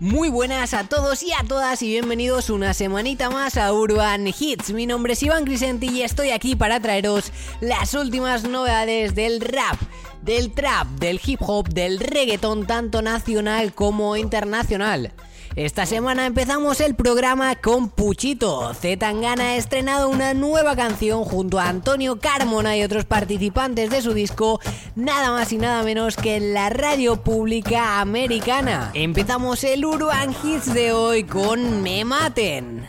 Muy buenas a todos y a todas y bienvenidos una semanita más a Urban Hits. Mi nombre es Iván Crisenti y estoy aquí para traeros las últimas novedades del rap, del trap, del hip hop, del reggaeton tanto nacional como internacional. Esta semana empezamos el programa con Puchito. Zetangana ha estrenado una nueva canción junto a Antonio Carmona y otros participantes de su disco, nada más y nada menos que en la radio pública americana. Empezamos el Urban Hits de hoy con Me Maten.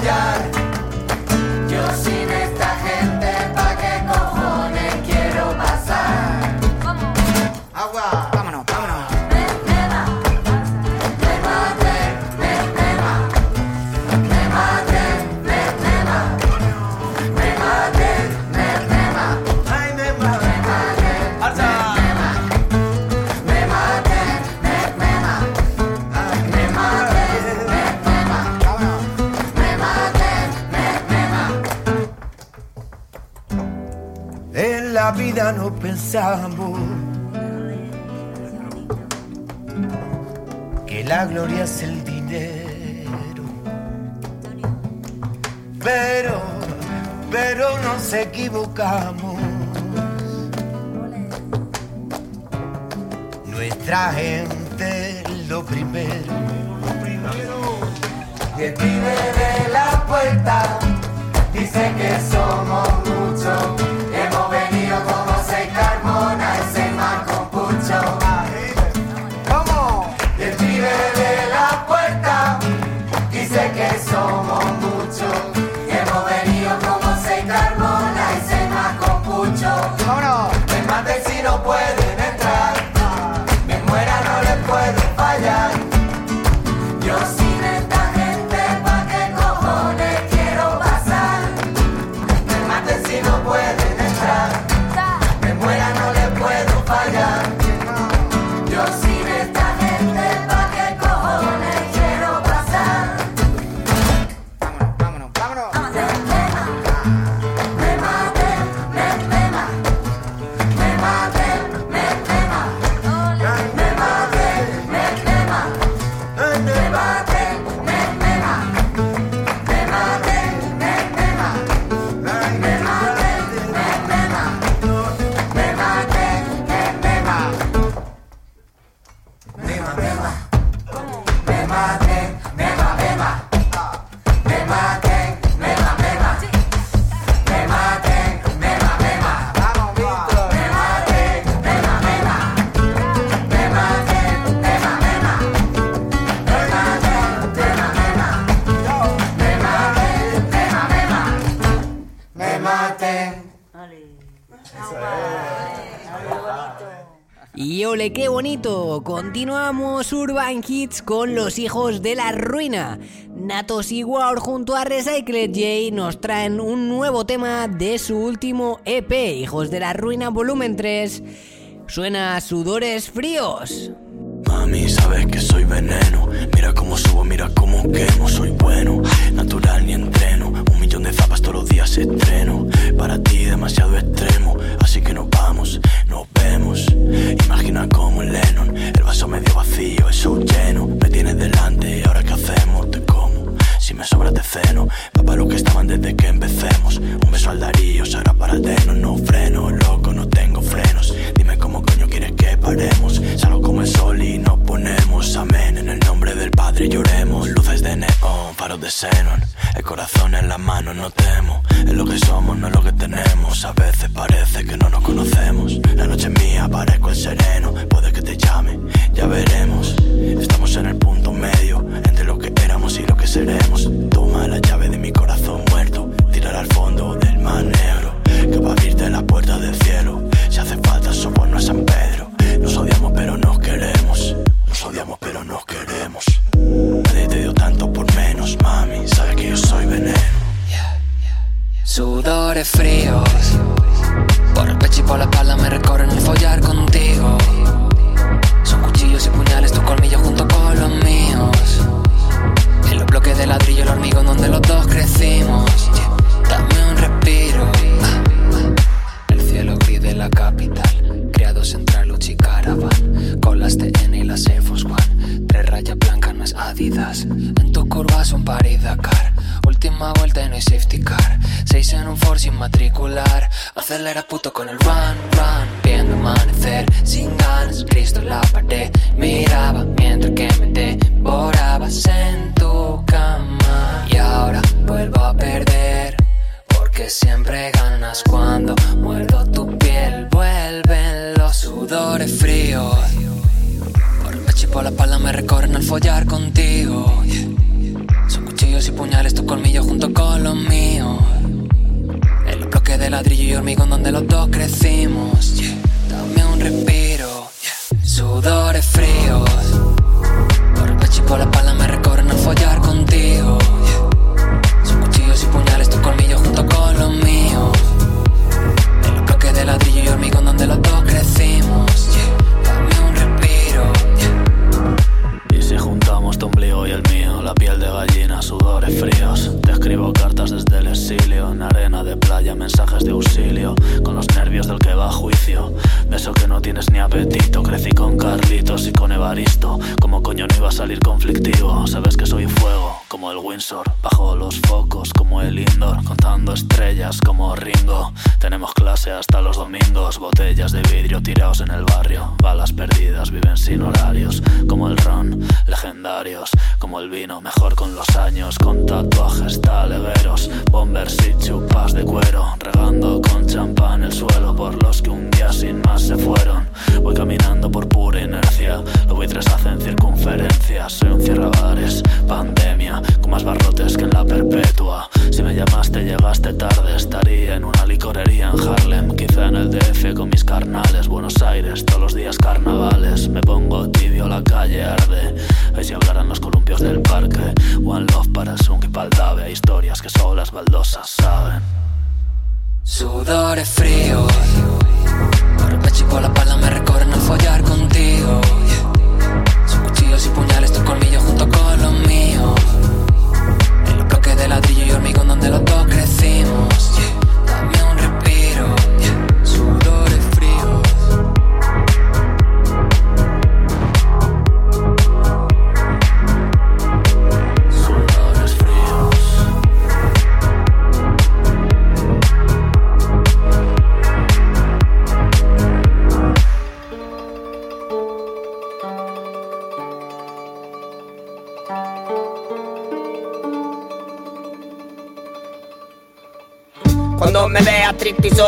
Que la gloria es el dinero. Pero, pero nos equivocamos. Nuestra gente lo primero. El pibe de la puerta dice que somos Continuamos Urban Hits con los hijos de la ruina. Natos y War junto a Recycled J nos traen un nuevo tema de su último EP, Hijos de la Ruina Volumen 3. Suena Sudores Fríos. Mami, sabes que soy veneno. Mira cómo subo, mira cómo quemo. Soy bueno, natural ni entreno. Un millón de zapas todos los días estreno. Para ti demasiado extremo, así que nos vamos, Imagina como en Lennon, el vaso medio vacío, eso lleno. Me tienes delante, ahora qué hacemos, te como. Si me sobra te ceno, papá lo que estaban desde que empecemos. Un beso al Darío, será para tenos, no freno, loco, no tengo frenos. Dime cómo coño quieres que paremos. Salgo como el sol y nos ponemos amén en el nombre del Padre. Yo Xenon. El corazón en la mano, no temo. Es lo que somos, no es lo que tenemos. A veces parece que no nos conocemos. La noche es mía, parezco el sereno. Puede que te llame, ya veremos. Estamos en el punto medio entre lo que éramos y lo que seremos. Toma la llave de mi corazón muerto. Tirar al fondo del mar negro. Que va a abrirte la puerta del cielo. Si hace falta, no es San Pedro. Nos Fríos. Por el pecho y por la espalda me recorren el follar contigo. Son cuchillos y puñales, tu colmillo junto con los míos. En los bloques de ladrillo, el hormigón donde los dos crecimos. Dame un respiro. El cielo gris de la capital. Creados entre Luz y Caravan. Con las TN y las Air Force One. Tres rayas blancas no es Adidas. En tu curva son Paris Dakar. Última vuelta y no hay safety car. Sin matricular. Acelera puto con el run, run. Viendo amanecer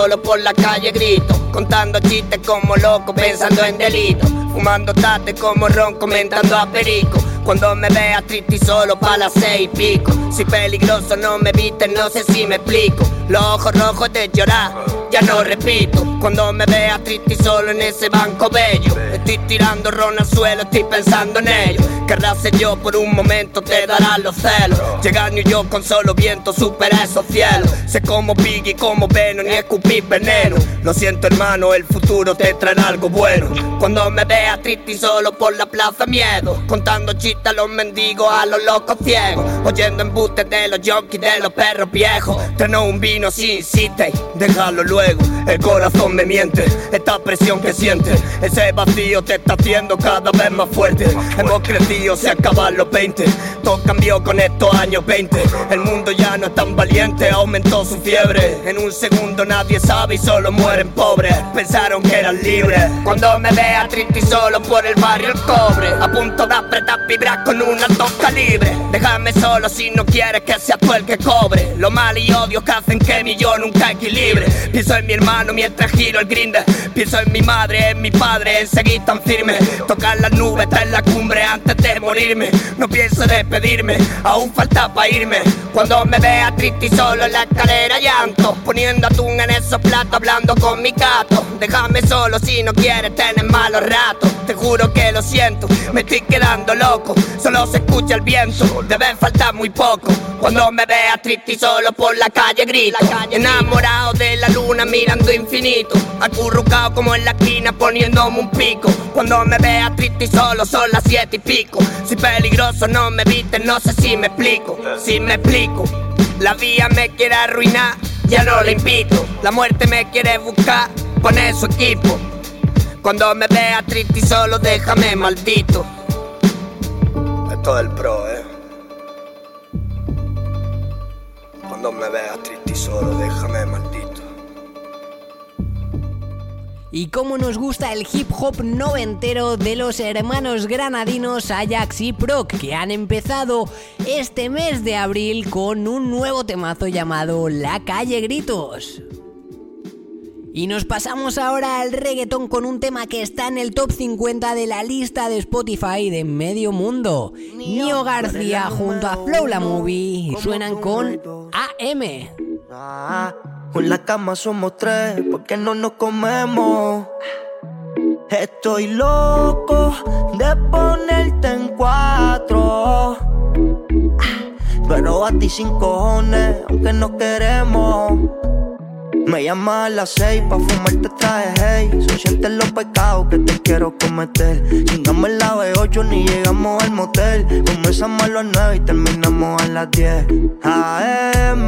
solo por la calle grito Contando chistes como loco, pensando en delito Fumando tate como ron, comentando a perico. Cuando me veas triste y solo pa' las seis y pico. Si peligroso no me viste, no sé si me explico. Los ojos rojos de llorar, ya no repito. Cuando me veas triste y solo en ese banco bello Estoy tirando ron al suelo, estoy pensando en ello Querrás ser yo por un momento, te darán los celos. Llega New York con solo viento, supera esos cielos. Sé como Biggie, como Venom, ni escupir veneno. Lo siento hermano, el futuro te traerá algo bueno. Cuando me veas triste y solo por la plaza miedo. Contando chistes a los mendigos, a los locos ciegos. Oyendo embustes de los junkies, de los perros viejos. Treno un vino si insiste, déjalo luego. El corazón me miente, esta presión que sientes Ese vacío te está haciendo cada vez más fuerte. Hemos crecido, se acaban los 20 Todo cambió con estos años 20 El mundo ya no es tan valiente, aumentó su fiebre. En un segundo nadie sabe y solo mueren pobres. Pensaron que eran libres. Cuando me vea triste y solo por el barrio el cobre. A punto de apretar vibrar con un alto calibre. Déjame solo si no quieres que sea tú el que cobre. Lo mal y odio que hacen que mi yo nunca equilibre. Pienso en mi hermano mientras giro el grinde. Pienso en mi madre, en mi padre, en seguir tan firme. Tocar las nubes, estar en la cumbre antes de morirme. No pienso despedirme, aún falta para irme. Cuando me vea triste y solo en la escalera llanto. Poniendo atún en esos platos, hablando con mi gato. Déjame solo si no quieres tener malos ratos. Te juro que lo siento, me estoy quedando loco. Solo se escucha el viento, debe faltar muy poco. Cuando me vea triste y solo por la calle grito. Enamorado de la luna mirando infinito. Acurrucado como en la esquina poniéndome un pico. Cuando me vea triste y solo son las siete y pico. Si peligroso no me viste, no sé si me explico. Si me explico. La vía me quiere arruinar, ya no la invito. La muerte me quiere buscar, pone su equipo. Cuando me vea triste y solo déjame maldito. Esto es el pro, eh. Cuando me vea triste y solo déjame maldito. Y cómo nos gusta el hip hop noventero de los hermanos granadinos Ajax y Proc, que han empezado este mes de abril con un nuevo temazo llamado La Calle Gritos. Y nos pasamos ahora al reggaetón con un tema que está en el top 50 de la lista de Spotify de medio mundo. Nio García junto a Flow La Movie suenan con AM. Con la cama somos tres, porque no nos comemos. Estoy loco de ponerte en cuatro. Pero a ti sin cojones, aunque no queremos. Me llama a las seis pa' fumarte traje, hey. Son sientes los pecados que te quiero cometer. Chingamos el la B8 ni llegamos al motel. Comenzamos a las nueve y terminamos a las 10 AM,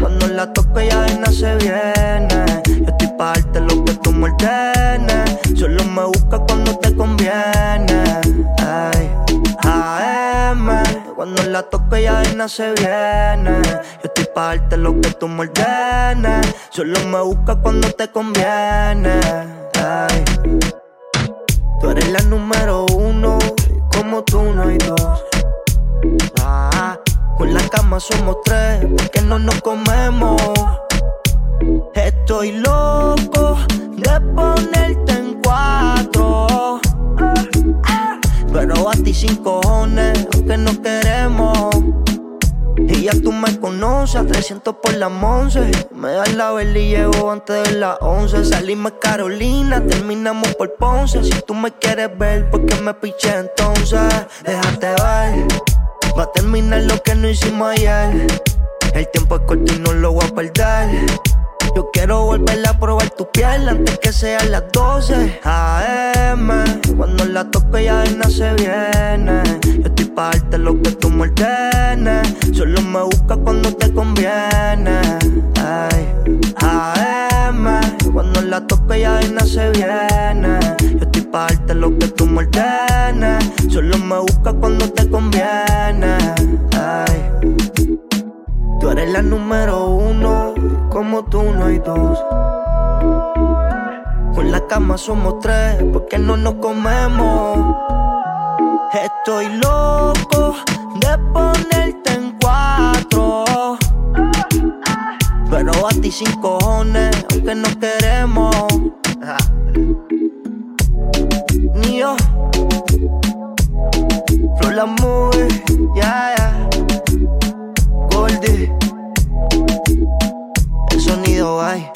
cuando la toco ya no se viene. Yo estoy pa' darte lo que tú me ordenes. Solo me busca cuando te conviene. Ay, AM, cuando la toco ya no se viene Yo estoy pa' darte lo que tú me Solo me busca cuando te conviene. Tú eres la número uno, como tú no hay dos. Ah, con la cama somos tres, porque no nos comemos. Estoy loco de ponerte en cuatro. Pero a ti sin cojones, aunque no queremos. Y ya tú me conoces, 300 por la once. Me das la vela y llevo antes de las 11. Salimos Carolina, terminamos por Ponce. Si tú me quieres ver, ¿por qué me piché entonces? Déjate ver, va a terminar lo que no hicimos ayer. El tiempo es corto y no lo voy a perder. Yo quiero volver a probar tu piel antes que sean las 12 AM. Cuando la toco ya no se viene. Yo estoy pa' darte lo que tú me ordenes. Solo me busca cuando te conviene. Ay, AM. Cuando la toco ya no se viene. Yo estoy pa' darte lo que tú me ordenes. Solo me busca cuando te conviene. Ay. Tú eres la número uno, como tú no hay dos. Con la cama somos tres, porque no nos comemos. Estoy loco de ponerte en cuatro. Pero a ti sin cojones, aunque no queremos. Ni yo. Flow la movie, yeah, yeah. Goldie. El sonido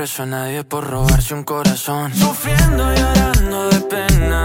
preso a nadie por robarse un corazón. Sufriendo y llorando de pena.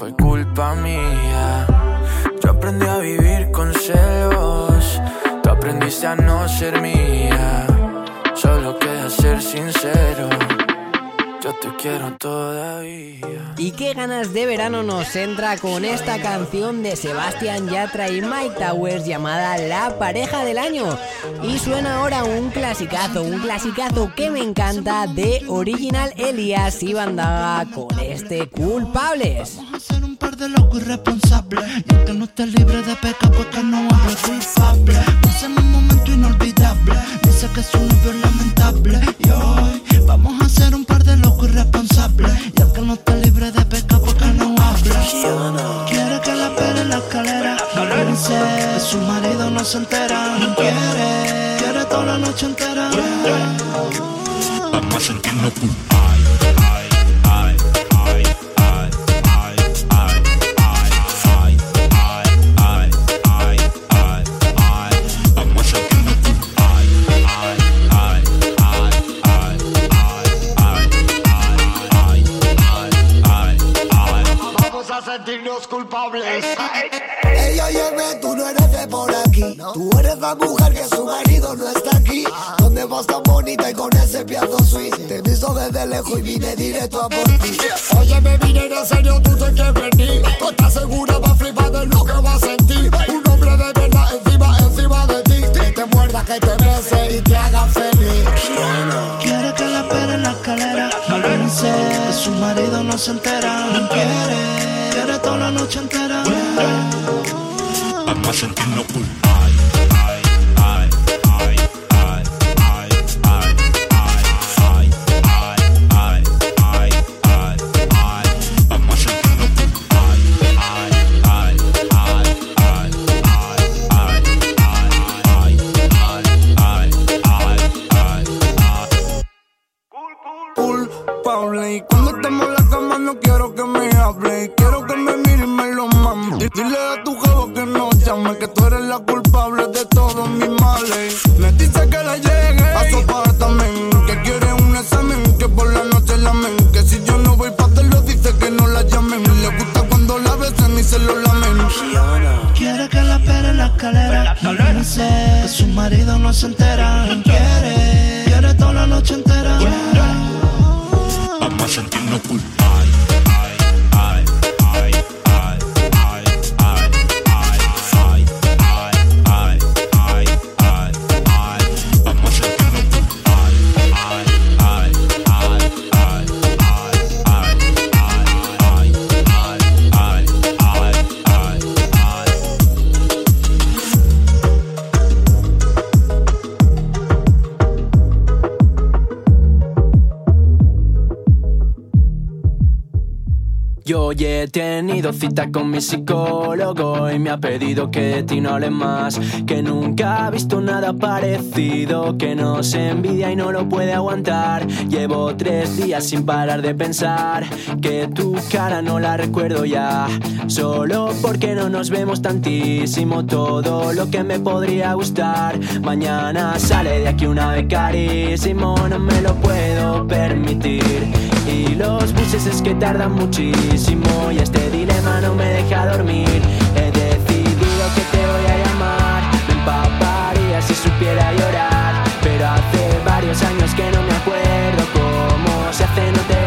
Fue culpa mía. Yo aprendí a vivir con celos, tú aprendiste a no ser mía. Te quiero todavía. Y qué ganas de verano nos entra con esta canción de Sebastián Yatra y Mike Towers llamada La pareja del año. Y suena ahora un clasicazo, un clasicazo que me encanta de Original Elias y Bandaga con este Culpables. Vamos a ser un par de locos irresponsables. Y aunque no estés libre de pecado, porque no hablo culpable. en un momento inolvidable. Dice que su novio es lamentable. Y hoy vamos a ser un par de locos irresponsables. Y aunque no estés libre de pecado, porque no habla. Quiere que la espere en la escalera. Que su marido no se entera. Quiere, quiere toda la noche entera. Vamos a sentirnos culpables. Culpables. Ey, óyeme, tú no eres de por aquí. Tú eres la mujer que su marido no está aquí. ¿Dónde vas tan bonita y con ese piano sweet? Te visto desde lejos y vine directo a por ti. Óyeme, vine en serio, tú te que venir. Tú estás segura, va a flipar de lo que va a sentir. Un hombre de verdad encima, encima de ti. Que te muerda, que te bese y te haga feliz. Quiere que la espere en la escalera. No que su marido no se entera. No quiere, Vamos a sentirnos culpables. Cita con mi psicólogo y me ha pedido que de ti no hable más, que nunca ha visto nada parecido, que no se envidia y no lo puede aguantar. Llevo tres días sin parar de pensar que tu cara no la recuerdo ya, solo porque no nos vemos tantísimo todo lo que me podría gustar. Mañana sale de aquí una vez carísimo, no me lo puedo permitir. Y los buses es que tardan muchísimo y este no me deja dormir. He decidido que te voy a llamar. Me empaparía si supiera llorar. Pero hace varios años que no me acuerdo cómo se hace, no te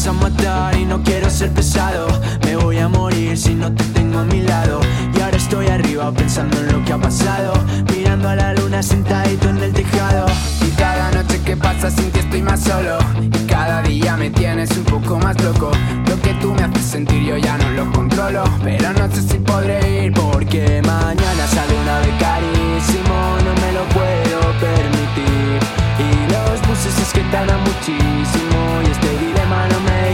vas a matar y no quiero ser pesado. Me voy a morir si no te tengo a mi lado. Y ahora estoy arriba pensando en lo que ha pasado. Mirando a la luna sentadito en el tejado. Y cada noche que pasa sin ti estoy más solo. Y cada día me tienes un poco más loco. Lo que tú me haces sentir yo ya no lo controlo. Pero no sé si podré ir porque mañana sale una vez carísimo. No me lo puedo permitir. Y los buses es que tardan muchísimo. Y este dilema no me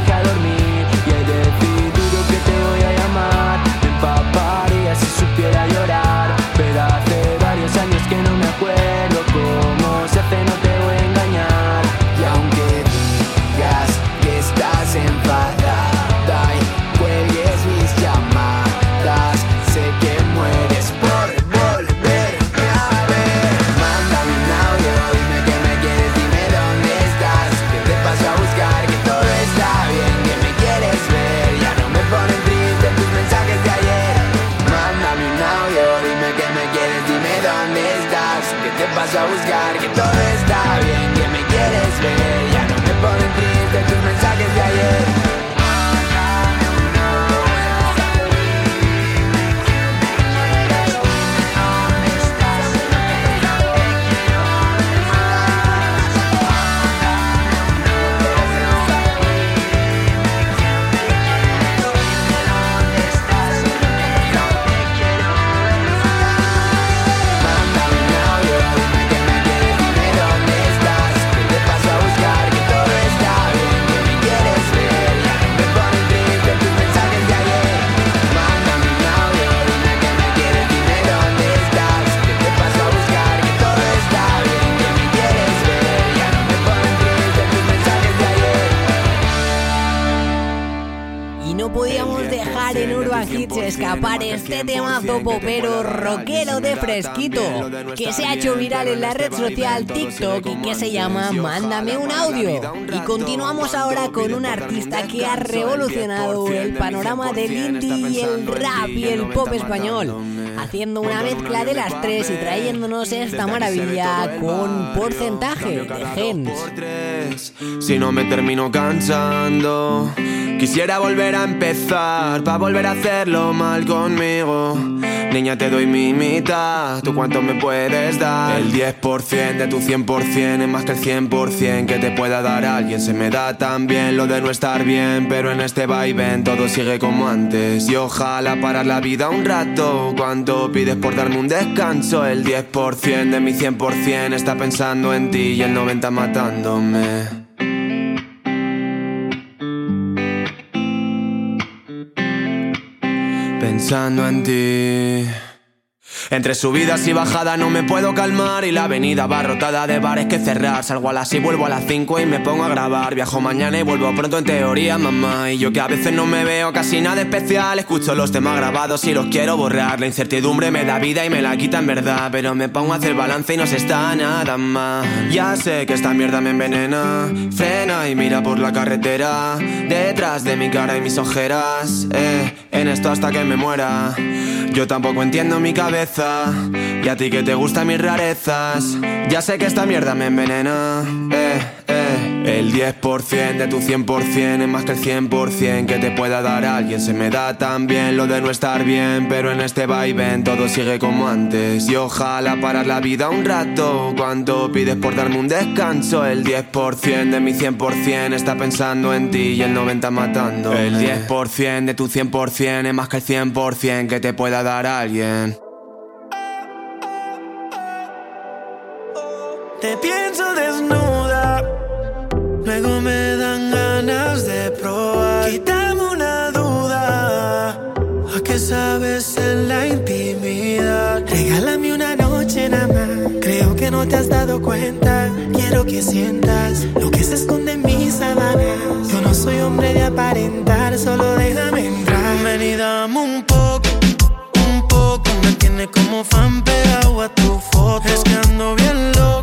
fresquito que se ha hecho viral en la red social TikTok y que se llama Mándame un audio. Y continuamos ahora con un artista que ha revolucionado el panorama del indie y el rap y el pop español, haciendo una mezcla de las tres y trayéndonos esta maravilla con porcentaje de gens. Si no me termino cansando, quisiera volver a empezar, pa' volver a hacerlo mal conmigo. Niña, te doy mi mitad, ¿tú cuánto me puedes dar? El 10% de tu 100% es más que el 100% que te pueda dar alguien. Se me da tan bien lo de no estar bien, pero en este vaivén todo sigue como antes. Y ojalá parar la vida un rato. ¿Cuánto pides por darme un descanso? El 10% de mi 100% está pensando en ti y el 90% matándome. Pensando en ti. Entre subidas y bajadas no me puedo calmar Y la avenida abarrotada de bares que cerrar. Salgo a las 6, vuelvo a las 5 y me pongo a grabar. Viajo mañana y vuelvo pronto en teoría, mamá. Y yo que a veces no me veo casi nada especial Escucho los temas grabados y los quiero borrar. La incertidumbre me da vida y me la quita en verdad Pero me pongo a hacer balance y no se está nada más. Ya sé que esta mierda me envenena Frena y mira por la carretera. Detrás de mi cara y mis ojeras Eh, en esto hasta que me muera. Yo tampoco entiendo mi cabeza Y a ti que te gustan mis rarezas. Ya sé que esta mierda me envenena. Eh, eh. El 10% de tu 100% es más que el 100% que te pueda dar alguien. Se me da tan bien lo de no estar bien Pero en este vaivén todo sigue como antes. Y ojalá parar la vida un rato. ¿Cuánto pides por darme un descanso? El 10% de mi 100% está pensando en ti Y el 90% matando. El 10% de tu 100% es más que el 100% que te pueda dar alguien Te pienso desnuda, luego me dan ganas de probar. Quítame una duda, ¿a qué sabes en la intimidad? Regálame una noche nada más, creo que no te has dado cuenta. Quiero que sientas lo que se esconde en mis sábanas. Yo no soy hombre de aparentar, solo déjame entrar. Ven un poco, un poco. Me tiene como fan pegado a tu foto. Es que ando bien loco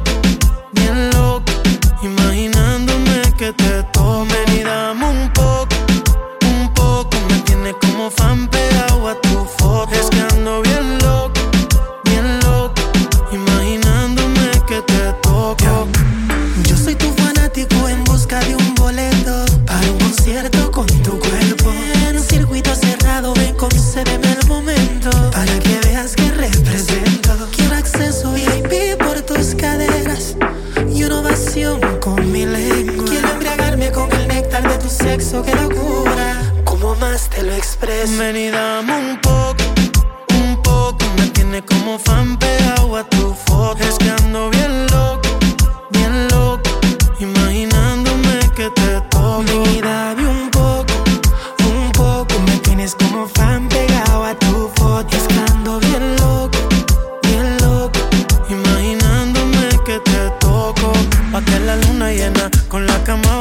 Ven y dame un poco, un poco. Me tiene como fan pegado a tu foto. Es bien loco, bien loco. Imaginándome que te toco. Ven y dame un poco, un poco. Me tienes como fan pegado a tu foto. Es que ando bien loco, bien loco. Imaginándome que te toco. Pa' la luna llena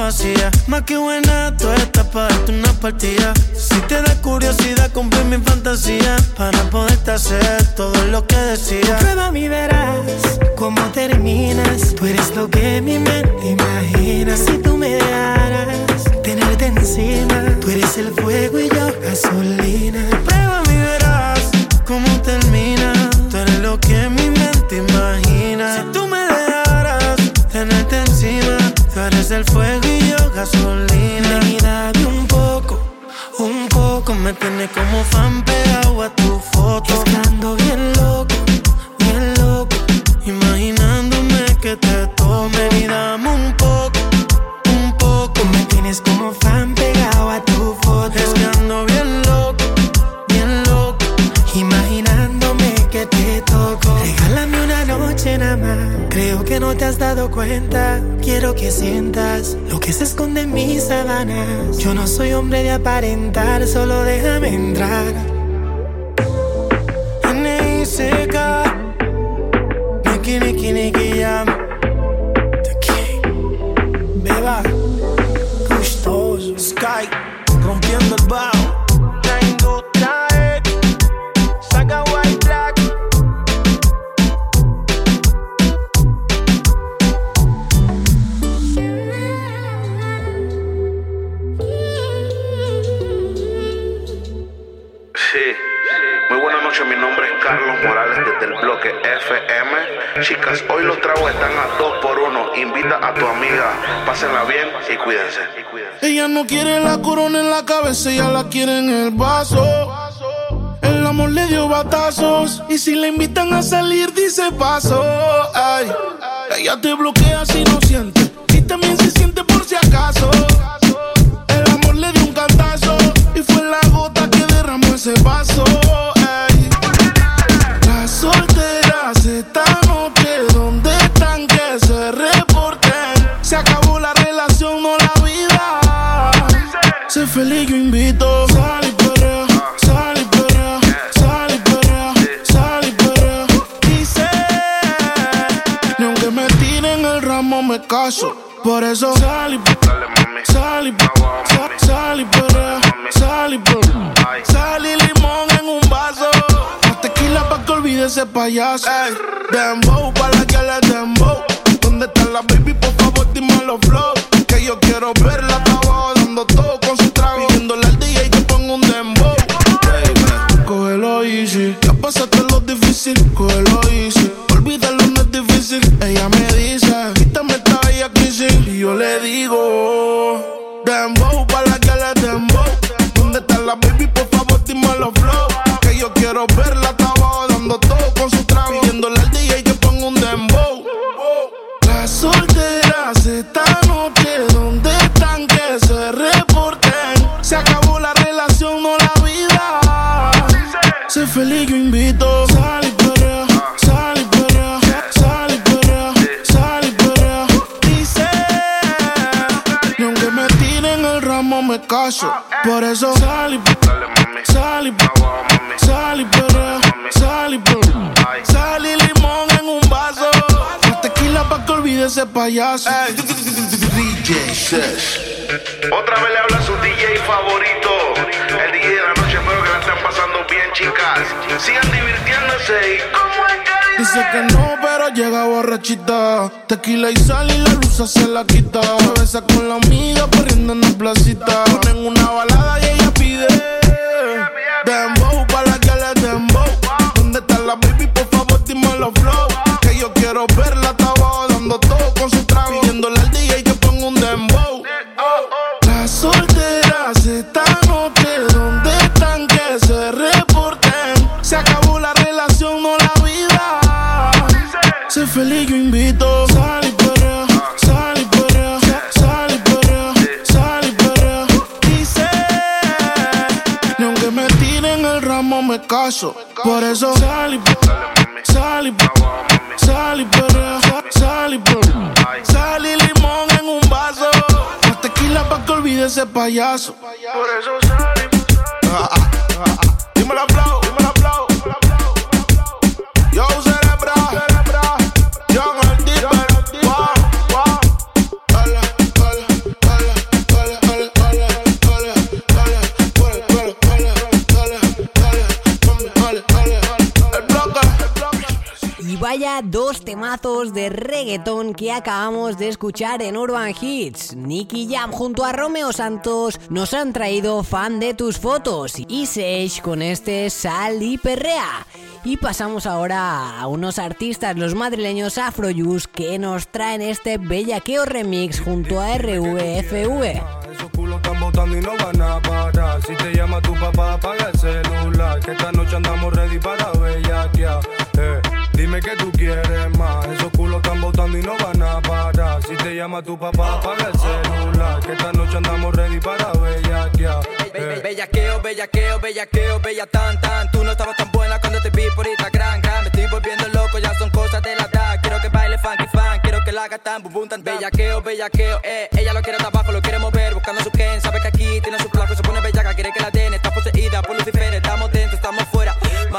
vacía. Más que buena, tú estás para darte una partida. Si te da curiosidad, cumplir mi fantasía. Para poderte hacer todo lo que decía. Prueba mi verás cómo terminas. Tú eres lo que mi mente imagina. Si tú me dejaras tenerte encima, tú eres el fuego y yo gasolina. Prueba mi verás cómo termina. Tú eres lo que mi el fuego y yo gasolina. Ven y dame un poco, un poco. Me tienes como fan pegado a tu foto. Es que ando te has dado cuenta. Quiero que sientas lo que se esconde en mis sábanas. Yo no soy hombre de aparentar, solo déjame entrar. N.I.C.K. Niki, niki, niki, tu amiga, pásenla bien y cuídense. Ella no quiere la corona en la cabeza, ella la quiere en el vaso. El amor le dio batazos y si la invitan a salir dice paso. Ay, ella te bloquea si no siente y también se siente por si acaso. Por eso sal y sal y sal, y sal y. Sal y limón en un vaso. Más tequila pa' que olvide ese payaso. Ey, dembow pa' la que le dembow. ¿Dónde está la baby? Por favor, dime los flow. Que yo quiero verla, caso. Por eso sal y sal y sal y perrea, sal y perrea. Sal y limón en un vaso. Más tequila pa' que olvide ese payaso. DJ Sesh. Otra vez le habla su DJ favorito. El DJ de la noche, espero que la estén pasando bien, chicas. Sigan divirtiéndose y como es que Dice que no, pero llega borrachita. Tequila y sal y la luz se la quita. Se besa con la amiga corriendo en la placita. Ponen una balada y ella pide. Dembow para la que le dembow. ¿Dónde está la baby? Por favor, dime los flow. Que yo quiero verla, está abajo dando todo con su trago. Pidiéndole al DJ feliz, yo invito. Sal y perrea, sal y perrea, sal y perrea, sal y perrea. Dice, ni aunque me me caso. Por eso sal y sal y sal y perrea, sal y sal y limón en un vaso. Más tequila pa' que olvide ese payaso. Por eso sal y ah, ah, ah, ah. Flow, dime la flow. Yo vaya dos temazos de reggaetón que acabamos de escuchar en Urban Hits. Nicky Jam junto a Romeo Santos nos han traído fan de tus fotos y Sage con este Sal y Perrea. Y pasamos ahora a unos artistas, los madrileños Afrojuice, que nos traen este bellaqueo remix junto a RVFV. Están y no van a parar. Si te llama tu papá, apaga el celular. Que esta noche andamos ready para bellaquear. Eh, dime que tú quieres más. Esos culos están botando y no van a parar. Si te llama tu papá, apaga el celular. Que esta noche andamos ready para bellaquear. Be- Bellaqueo, bellaqueo, bellaqueo, bella tan tan. Tú no estabas tan buena cuando te vi por Instagram. gran. Me estoy volviendo loco, ya son cosas de la edad. Quiero que baile funky fan, quiero que la haga tan bum bum tan tan. Bellaqueo, bellaqueo, eh. Ella lo quiere abajo, lo quiere mover, buscando su Ken. Sabe que aquí tiene su flaco, se pone bellaca, quiere que la den. Está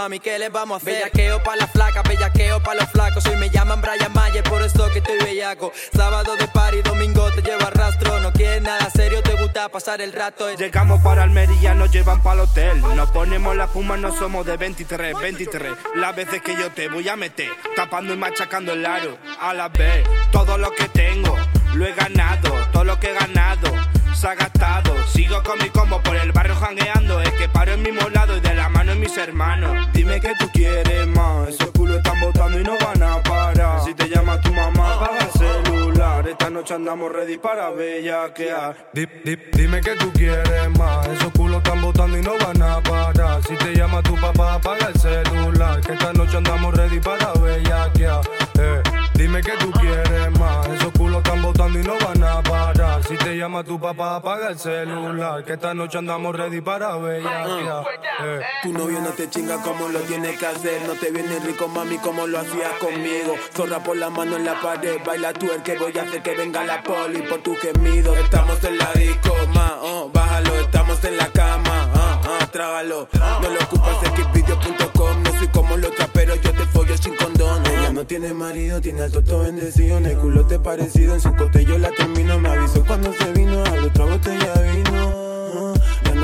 Mami, ¿qué le vamos a hacer? Bellaqueo pa' la flaca, bellaqueo pa' los flacos. Hoy me llaman Brian Mayer, por eso que estoy bellaco. Sábado de party, domingo te lleva rastro. No quieres nada serio, te gusta pasar el rato. Llegamos para Almería, nos llevan para el hotel. Nos ponemos la puma, no somos de 23, 23. Las veces que yo te voy a meter, tapando y machacando el aro. A la vez, todo lo que tengo, lo he ganado. Todo lo que he ganado, se ha gastado. Sigo con mi combo por el barrio jangueando. Es que paro en mismo lado y de la mano en mis hermanos. Dime que tú quieres más. Esos culos están botando y no van a parar. Si te llama tu mamá, apaga el celular. Esta noche andamos ready para bellaquear. Di- di- dime que tú quieres más. Esos culos están botando y no van a parar. Si te llama tu papá, apaga el celular. Que esta noche andamos ready para bellaquear. Eh, dime que tú quieres más. Si te llama tu papá, apaga el celular. Que esta noche andamos ready para bellaquear. Eh. Tu novio no te chinga como lo tiene que hacer. No te viene rico, mami, como lo hacías conmigo. Zorra por la mano en la pared, baila tú el que voy a hacer que venga la poli por tu gemido. Estamos en la disco, ma, oh, bájalo. Estamos en la cama, ah, ah, trágalo. No lo ocupas xvideo.com. No soy como los traperos, yo te follo sin condón. No tiene marido, tiene al toto bendecido. En el culo te parecido, en su cote yo la termino. Me avisó cuando se vino, a otra botella de vino.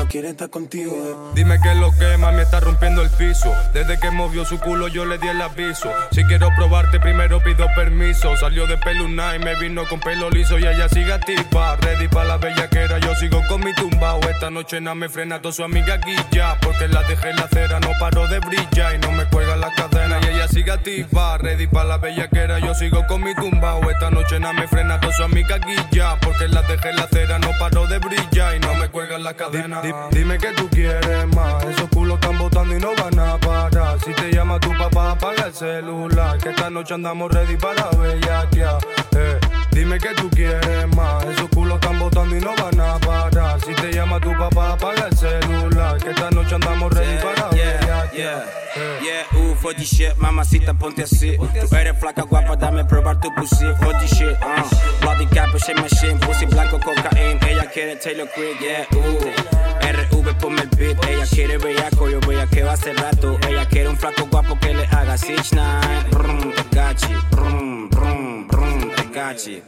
No quiere estar contigo. Dime que lo que mami está rompiendo el piso. Desde que movió su culo yo le di el aviso. Si quiero probarte primero pido permiso. Salió de peluna y me vino con pelo liso y ella sigue activa. Ready para la bellaquera, yo sigo con mi tumbao. Esta noche no me frena toda su amiga guilla. Porque la dejé en la acera, no paro de brillar y no me cuelga la cadena y ella sigue activa. Ready para la bellaquera, yo sigo con mi tumbao. Esta noche no me frena toda su amiga guilla. Porque la dejé en la acera, no paro de brillar y no me cuelga la cadena. Dime que tú quieres más. Esos culos están botando y no van a parar. Si te llama tu papá, apaga el celular. Que esta noche andamos ready para bellaquear. Eh, dime que tú quieres más. Esos culos están botando y no van a parar. Si te llama tu papá, apaga el celular. Que esta noche andamos ready para bellaquear. Yeah, yeah, uh, for this shit, mamacita, ponte así. Tú eres flaca, guapa, dame probar tu pussy. This shit, uh, body cap, shit machine, pussy blanco, cocaína. Ella quiere Taylor Creek, yeah, uh. RV, ponme el beat. Ella quiere bellaco, yo bellaqueo hace rato. Ella quiere un flaco guapo que le haga 6ix9ine. Brum, te gachi, brum, brum,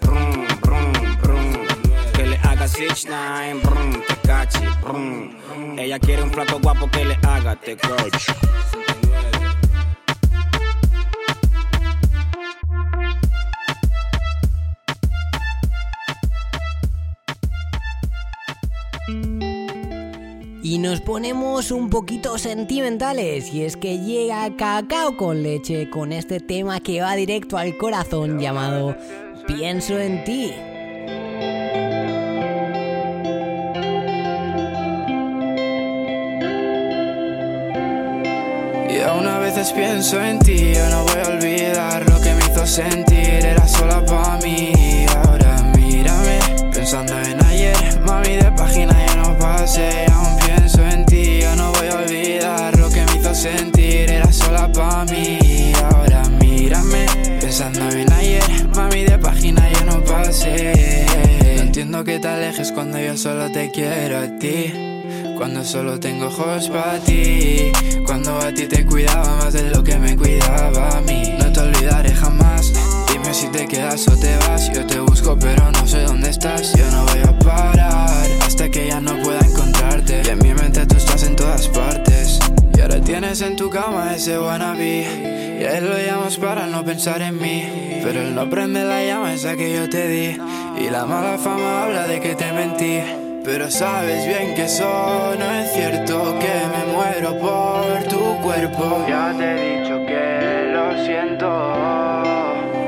brum, brum, brum. Que le haga 6ix9ine, brum, te gachi, brum. Ella quiere un flaco guapo que le haga te gachi. Y nos ponemos un poquito sentimentales y es que llega Cacao con leche con este tema que va directo al corazón llamado Pienso en ti. Y aún a veces pienso en ti, yo no voy a olvidar lo que me hizo sentir, era sola para mí. Ahora mírame, pensando en ayer, mami de página ya no pasé, aún pienso en ti, yo no voy a olvidar lo que me hizo sentir, era sola para mí. Ahora mírame, pensando en Mami, de página yo no pasé. No entiendo que te alejes cuando yo solo te quiero a ti. Cuando solo tengo ojos para ti. Cuando a ti te cuidaba más de lo que me cuidaba a mí. No te olvidaré jamás. Dime si te quedas o te vas. Yo te busco, pero no sé dónde estás. Yo no voy a parar hasta que ya no pueda encontrarte. En mi mente tú estás en todas partes. Y ahora tienes en tu cama ese wannabe. Y a él lo llamas para no pensar en mí. Pero él no prende la llama esa que yo te di. Y la mala fama habla de que te mentí. Pero sabes bien que eso no es cierto, que me muero por tu cuerpo. Ya te he dicho que lo siento.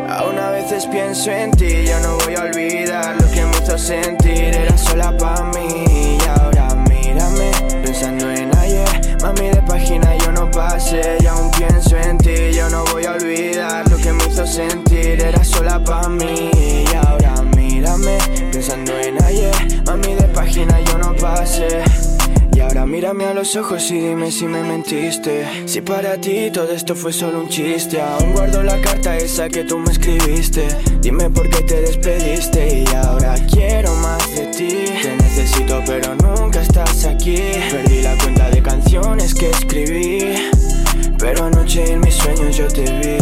Aún a veces pienso en ti, yo no voy a olvidar lo que me hizo sentir, era sola para mí. Y ahora mírame, pensando en ayer, mami de página yo no pasé, y aún pienso en ti, yo no voy a olvidar lo que me hizo sentir, era sola para mí. Y ahora mírame, pensando en ayer, mami de página yo no pasé. Y ahora mírame a los ojos y dime si me mentiste. Si para ti todo esto fue solo un chiste. Aún guardo la carta esa que tú me escribiste. Dime por qué te despediste. Y ahora quiero más de ti. Te necesito, pero nunca estás aquí. Canciones que escribí. Pero anoche en mis sueños yo te vi.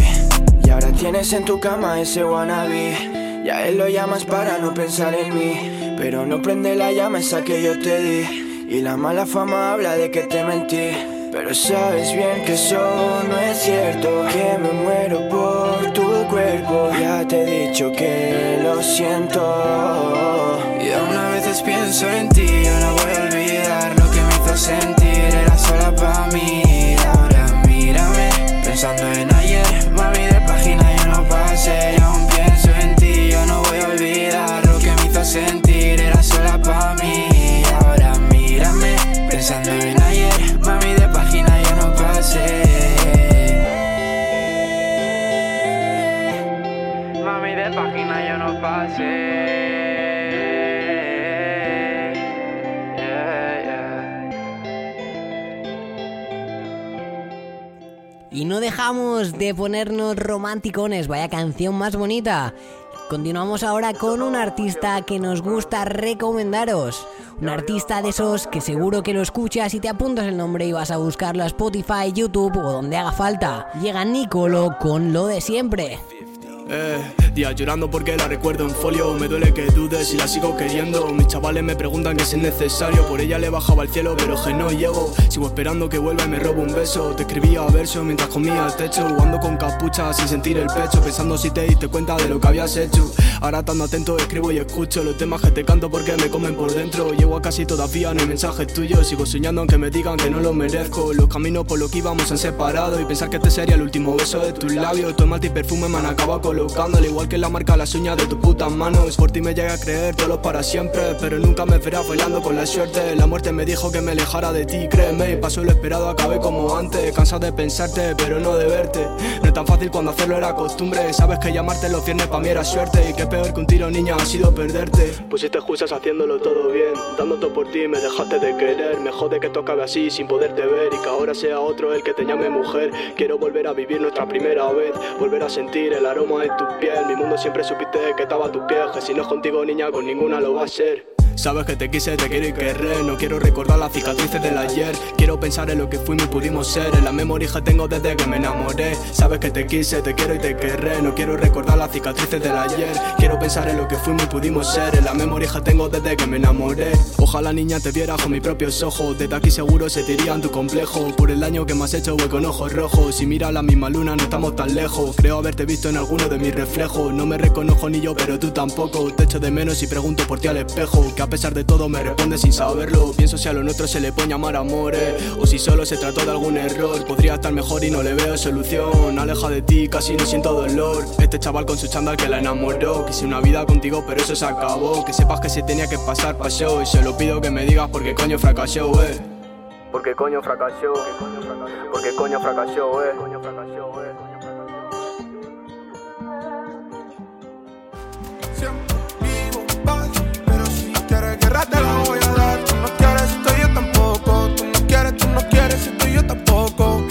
Y ahora tienes en tu cama ese wannabe. Ya él lo llamas para no pensar en mí. Pero no prende la llama esa que yo te di. Y la mala fama habla de que te mentí. Pero sabes bien que eso no es cierto. Que me muero por tu cuerpo. Ya te he dicho que lo siento. Y aún a veces pienso en ti. Yo no voy a olvidar lo que me hizo sentir. Sola para mí. Ahora mírame, pensando en Y no dejamos de ponernos romanticones, vaya canción más bonita. Continuamos ahora con un artista que nos gusta recomendaros. Un artista de esos que seguro que lo escuchas y te apuntas el nombre y vas a buscarlo a Spotify, YouTube o donde haga falta. Llega Nicolo con lo de siempre. Eh, días llorando porque la recuerdo en folio. Me duele que dudes y la sigo queriendo. Mis chavales me preguntan que si es necesario. Por ella le bajaba al cielo pero que no llego. Sigo esperando que vuelva y me robo un beso. Te escribía verso mientras comía el techo Jugando con capucha sin sentir el pecho Pensando si te diste cuenta de lo que habías hecho. Ahora estando atento escribo y escucho Los temas que te canto porque me comen por dentro. Llego a casi todavía no hay mensajes tuyos. Sigo soñando aunque me digan que no lo merezco. Los caminos por los que íbamos han separado Y pensar que este sería el último beso de tus labios. Tu esmalte y perfume me han acabado colocando Al igual que la marca las uñas de tus putas manos Por ti me llega a creer todos para siempre Pero nunca me verás bailando con la suerte. La muerte me dijo que me alejara de ti, créeme. Pasó lo esperado, acabé como antes Cansado de pensarte, pero no de verte. No es tan fácil cuando hacerlo era costumbre. Sabes que llamarte los viernes para mí era suerte. Y que peor que un tiro, niña, ha sido perderte. Pusiste excusas haciéndolo todo bien Dando todo por ti, me dejaste de querer. Me jode que tocabe así sin poderte ver Y que ahora sea otro el que te llame mujer. Quiero volver a vivir nuestra primera vez Volver a sentir el aroma de tu piel Mi mundo siempre supiste que estaba a tus pies Que si no es contigo, niña, con ninguna lo va a ser Sabes que te quise, te quiero y querré. No quiero recordar las cicatrices del ayer. Quiero pensar en lo que fuimos y pudimos ser. En la memoria que tengo desde que me enamoré. Sabes que te quise, te quiero y te querré. No quiero recordar las cicatrices del ayer. Quiero pensar en lo que fuimos y pudimos ser. En la memoria que tengo desde que me enamoré. Ojalá niña te viera con mis propios ojos. Desde aquí seguro se te iría en tu complejo. Por el daño que me has hecho voy con ojos rojos. Si mira la misma luna no estamos tan lejos. Creo haberte visto en alguno de mis reflejos. No me reconozco ni yo pero tú tampoco. Te echo de menos y pregunto por ti al espejo a pesar de todo me responde sin saberlo. Pienso si a lo nuestro se le puede llamar amores O si solo se trató de algún error. Podría estar mejor y no le veo solución. Aleja de ti casi no siento dolor. Este chaval con su chándal que la enamoró. Quise una vida contigo pero eso se acabó. Que sepas que se tenía que pasar pasó. Y se lo pido que me digas porque coño fracasó eh. Porque coño fracasó Porque coño fracasó eh te la voy a dar. Tú no quieres, esto yo tampoco. Tú no quieres, tú no quieres, esto yo tampoco.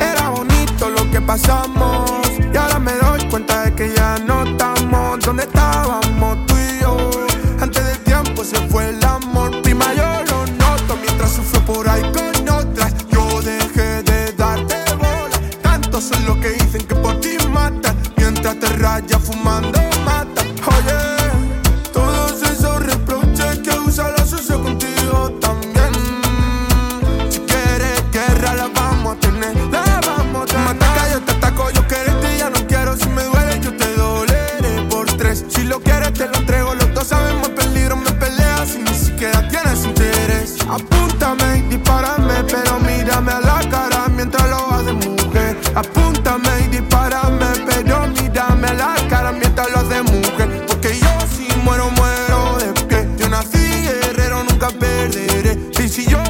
Era bonito lo que pasamos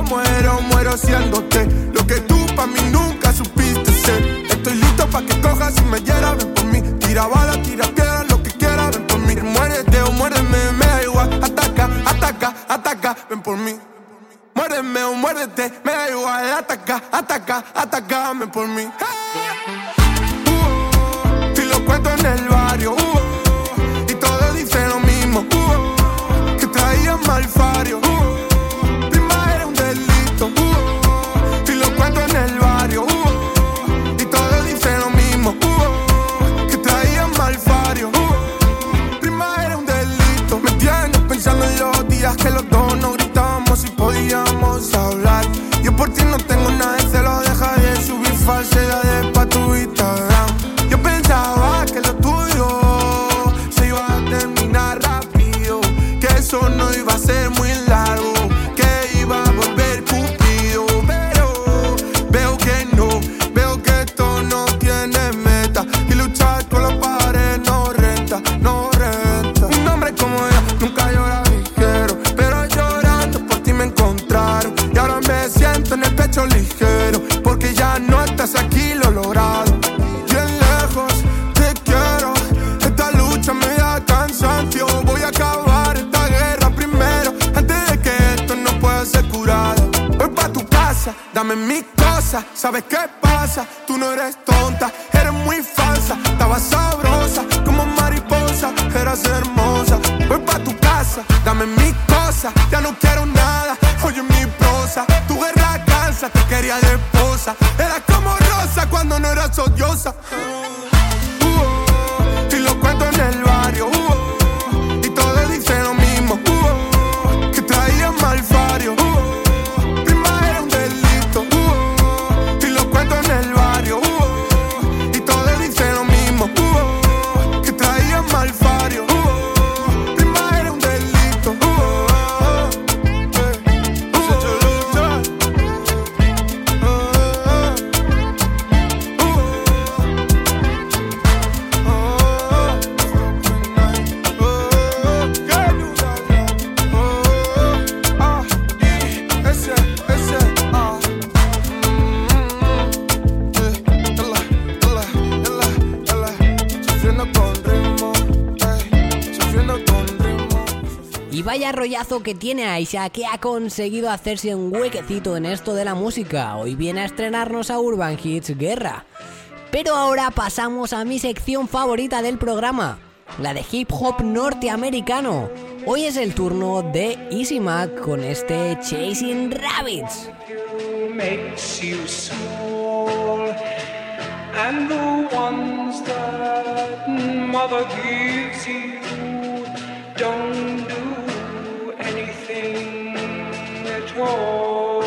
muero siéndote lo que tú pa' mí nunca supiste ser. Estoy listo pa' que cojas y me hieras, ven por mí. Tira bala, tira piedra, lo que quieras, ven por mí. Muérete o muéreme, me da igual. Ataca, ataca, ataca, ven por mí. Muérdeme o muérdete, me da igual. Ataca, ataca, ataca, ven por mí. Eras como rosa cuando no eras odiosa. Vaya rollazo que tiene Aisha, que ha conseguido hacerse un huequecito en esto de la música. Hoy viene a estrenarnos a Urban Hits Guerra. Pero ahora pasamos a mi sección favorita del programa, la de hip hop norteamericano. Hoy es el turno de Easy Mac con este Chasing Rabbits. At all.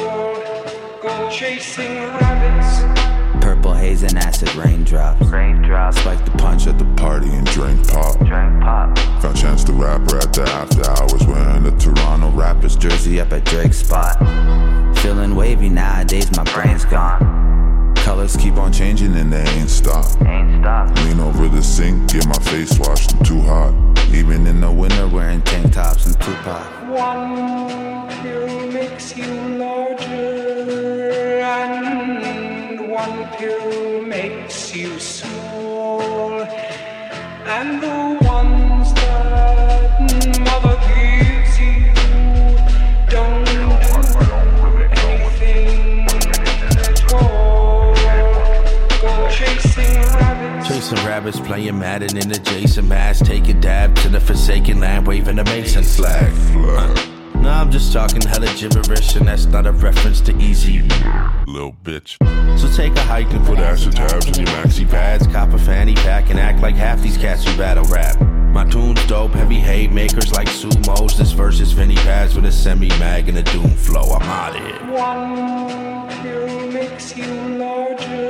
Go chasing rabbits. Purple haze and acid raindrops. Raindrops. Spike the punch at the party and drink pop. Drink pop. Found Chance the Rapper at the after hours wearing the Toronto Raptors Jersey up at Drake's spot. Feeling wavy nowadays, my brain's gone. Colors keep on changing and they ain't stop. Ain't stop. Lean over the sink, get my face washed, I'm too hot. Even in the winter, wearing tank tops and Tupac. One pill makes you larger, and one pill makes you small. And the Chasing rabbits, playing Madden in the Jason mask, taking dab to the forsaken land, waving the Mason flag. Uh, No, I'm just talking hella gibberish, and that's not a reference to easy. Little bitch. So take a hike and put acid tabs in your maxi pads, cop a fanny pack, and act like half these cats who battle rap. My tune's dope, heavy hate makers like sumos. This verse is Vinny pads with a semi mag and a doom flow. I'm out of here. One pill makes you larger,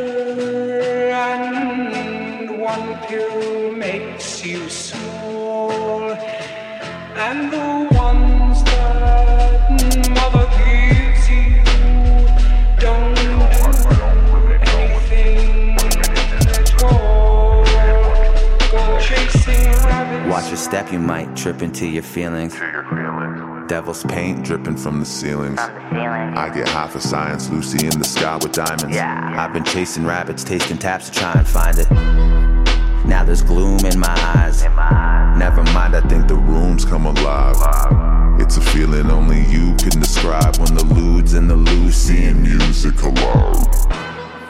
step, you might trip into your feelings. Devil's paint dripping from the ceilings. I get high for science, Lucy in the sky with diamonds. I've been chasing rabbits, tasting taps to try and find it. Now there's gloom in my eyes. Never mind, I think the rooms come alive. It's a feeling only you can describe when the ludes and the Lucy and music collide.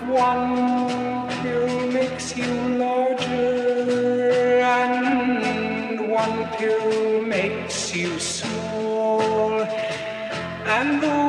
One pill makes you larger, and one pill makes you small, and the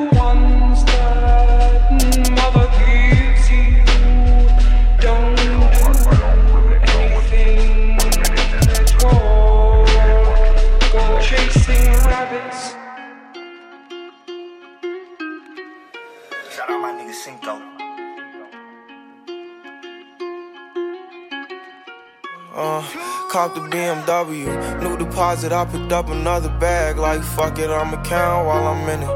cop the BMW, new deposit. I picked up another bag. Like fuck it, I'ma count while I'm in it.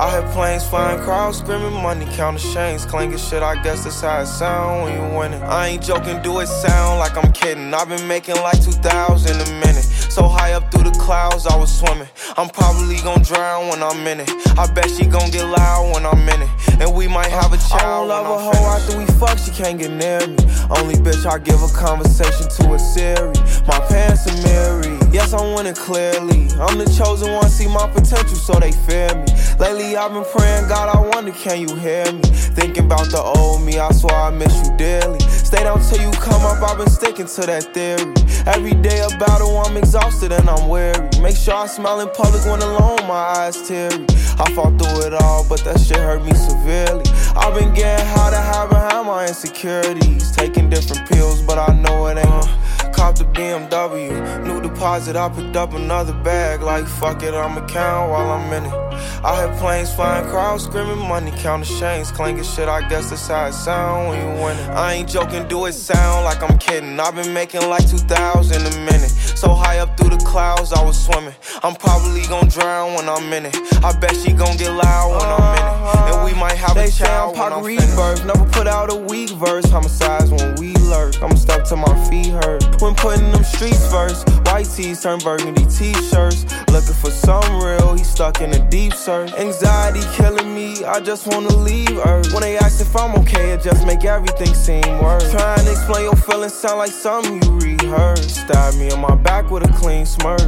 I hear planes flying, crowds screaming, money counting chains, clanking shit. I guess that's how it sound when you win it. I ain't joking, do it sound like I'm kidding. I've been making like 2,000 a minute. So high up through the clouds, I was swimming. I'm probably gon' drown when I'm in it. I bet she gon' get loud when I'm in it. And we might have a child. I don't love a hoe after we fuck, she can't get near me. Only bitch I give a conversation to a Siri. My pants are mirrored. Yes, I'm winning clearly. I'm the chosen one, see my potential, so they fear me. Lately, I've been praying, God, I wonder, can you hear me? Thinking about the old me, I swear I miss you dearly. Stay down till you come up, I've been sticking to that theory. Every day a battle, I'm exhausted and I'm weary. Make sure I smile in public when alone, my eyes teary. I fought through it all, but that shit hurt me severely. I've been getting high to hide behind my insecurities. Taking different pills, but I know it ain't. Cop the BMW, new deposit. I picked up another bag. Like fuck it, I'ma count while I'm in it. I hear planes flying, crowds screaming, money counting chains, clanking shit. I guess that's how it sound when you win it. I ain't joking, do it sound like I'm kidding. I've been making like 2,000 a minute. So high up through the clouds, I was swimming. I'm probably gon' drown when I'm in it. I bet she gon' get loud when I'm in it. And we might have They a child I'm when I'm Pac finished. Reverb, never put out a weak verse. Homicides when we lurk. I'm stuck to my feet hurt. When putting them streets first, white tees turn burgundy t-shirts. Looking for some real, he stuck in a deep search. Anxiety killing me, I just wanna leave Earth. When they ask if I'm okay, it just make everything seem worse. Trying to explain your feelings sound like something you rehearsed. Stab me in my back with a clean smirk.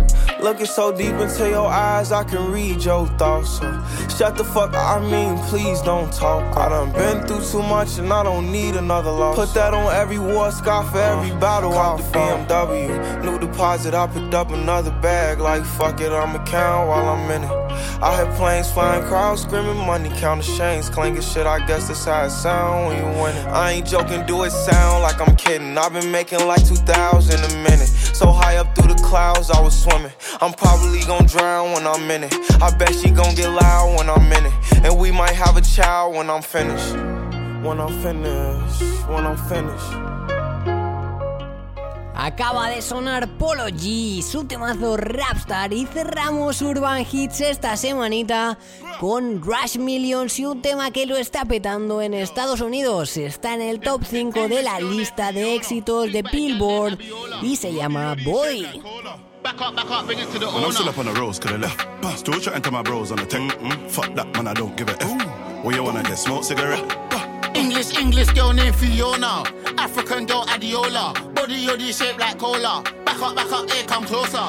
Looking so deep into your eyes, I can read your thoughts. So shut the fuck, up, I mean, please don't talk. I done been through too much and I don't need another loss. Put that on every war scar for every uh, battle. Cop the BMW, new deposit. I picked up another bag. Like fuck it, I'ma count while I'm in it. I hear planes flying, crowds screaming, money counting chains, clanking shit. I guess that's how it sound when you win it. I ain't joking, do it sound like I'm kidding. I've been making like 2,000 a minute. So high up through the clouds, I was swimming. I'm probably gon' drown when I'm in it. I bet she gon' get loud when I'm in it. And we might have a child when I'm finished. When I'm finished, when I'm finished. Acaba de sonar Polo G, su temazo Rapstar y cerramos Urban Hits esta semanita con Rush Millions y un tema que lo está petando en Estados Unidos. Está en el top 5 de la lista de éxitos de Billboard y se llama Boy. When I'm still up on the roads, could have left. Still chatting to my bros on the tech. Fuck that, man, I don't give a F. What you wanna get? Smoke cigarette? English, English girl named Fiona. African girl Adiola. Body yoddy shaped like cola. Back up, back up, here come closer.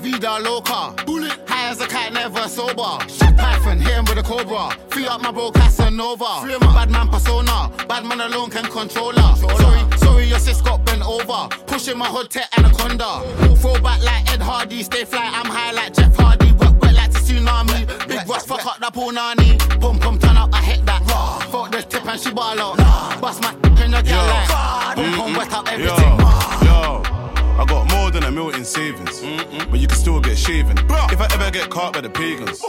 Vida loca. Bullet. High as a cat, never sober. Shit Python, hit him with a cobra. Free up my bro Casanova. Bad man persona. Bad man alone can control her. Sorry, your sis got bent over. Pushing my hood tech anaconda. Throw back like Ed Hardy. Stay fly, I'm high like Jeff Hardy. Wet, wet like the tsunami. Big Russ, fuck up that punani. Pum pum, turn up, I hit that. Fuck the tip and she ball out. Bust my in your girl like. Mm, pum pum, mm. wet up Yo, everything. yo, I got more than a million in savings, mm, but you can still get shaven. If I ever get caught by the pagans.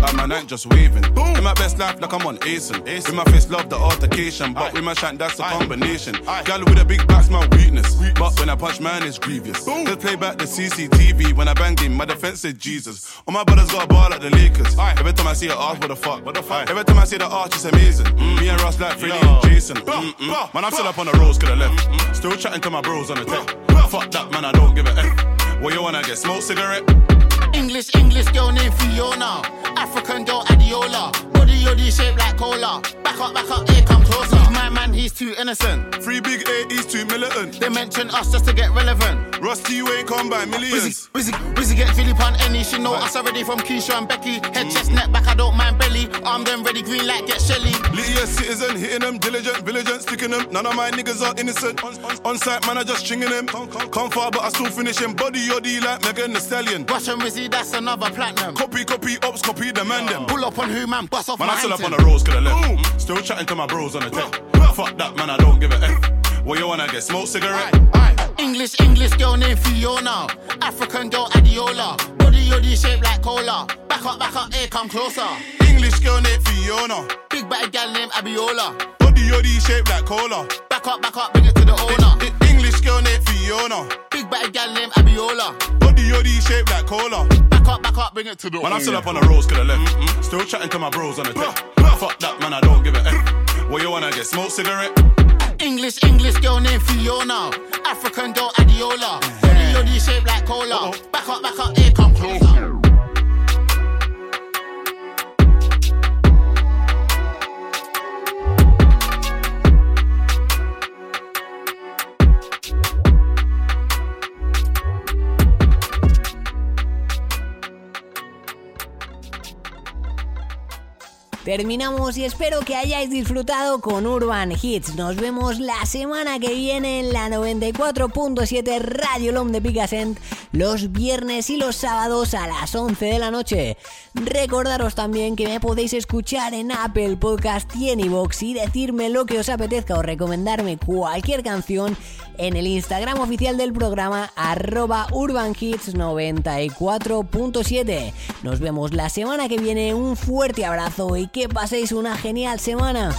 Like my night just waving. In my best life, like I'm on Asen. With my face, love the altercation. But with my shank, that's a combination. Gal with a big back's my weakness. But when I punch, man, it's grievous. Let's play back the CCTV. When I banged him, my defense said Jesus. All my brothers got a ball like the Lakers. Every time I see her arch, what the fuck? What the fuck? Every time I see the arch, it's amazing. Me and Ross like Freddie and Jason. Mm-mm. Man, I'm still up on the roads, could have left. Still chatting to my bros on the tech. Fuck that, man, I don't give a F. What you wanna get? Smoke cigarette? English, English girl named Fiona. African girl Adiola. Body yoddy shaped like cola. Back up, back up, here come closer. My man, he's too innocent. Three big A, he's too militant. They mention us just to get relevant. Rusty, you ain't come by millions. Wizzy, Wizzy get Philip on any. She know us already from Keisha and Becky. Head, mm. chest, neck, back, I don't mind belly. Arm them ready, green light, get Shelly. Litty citizen, hitting them, diligent, vigilant, sticking them. None of my niggas are innocent. On, on, on site, man, I just stringing them. Come, come, come far, but I still finish him. Body yoddy like Megan the Stallion. Rush and Wizzy, that's another platinum. Copy, copy, ops, copy, demand them. Pull up on who, man, bust off Man, my I still up on the roads, could have left. Still chatting to my bros on the tech. Fuck that, man, I don't give a F. What you wanna get? Smoke cigarette? English, English girl named Fiona. African girl Adiola. Body yoddy shaped like cola. Back up, back up, here come closer. English girl named Fiona. Big bad gal named Abiola. Body yoddy shaped like cola. Back up, back up, bring it to the owner. Girl named Fiona. Big bad gal named Abiola. Body yoddy shaped like cola. Back up, back up, bring it to the Man. I'm still up on the roads, could have left. Still chatting to my bros on the tech. Fuck that, man, I don't give a F. What you wanna get? Smoke cigarette? English, English girl named Fiona. African girl Adiola. Body yoddy shaped like cola. Back up, back up, here come Terminamos y espero que hayáis disfrutado con Urban Hits. Nos vemos la semana que viene en la 94.7 Radio Lom de Picassent los viernes y los sábados a las 11 de la noche. Recordaros también que me podéis escuchar en Apple Podcast y en iVoox y decirme lo que os apetezca o recomendarme cualquier canción en el Instagram oficial del programa arroba urbanhits94.7. Nos vemos la semana que viene, un fuerte abrazo y que paséis una genial semana.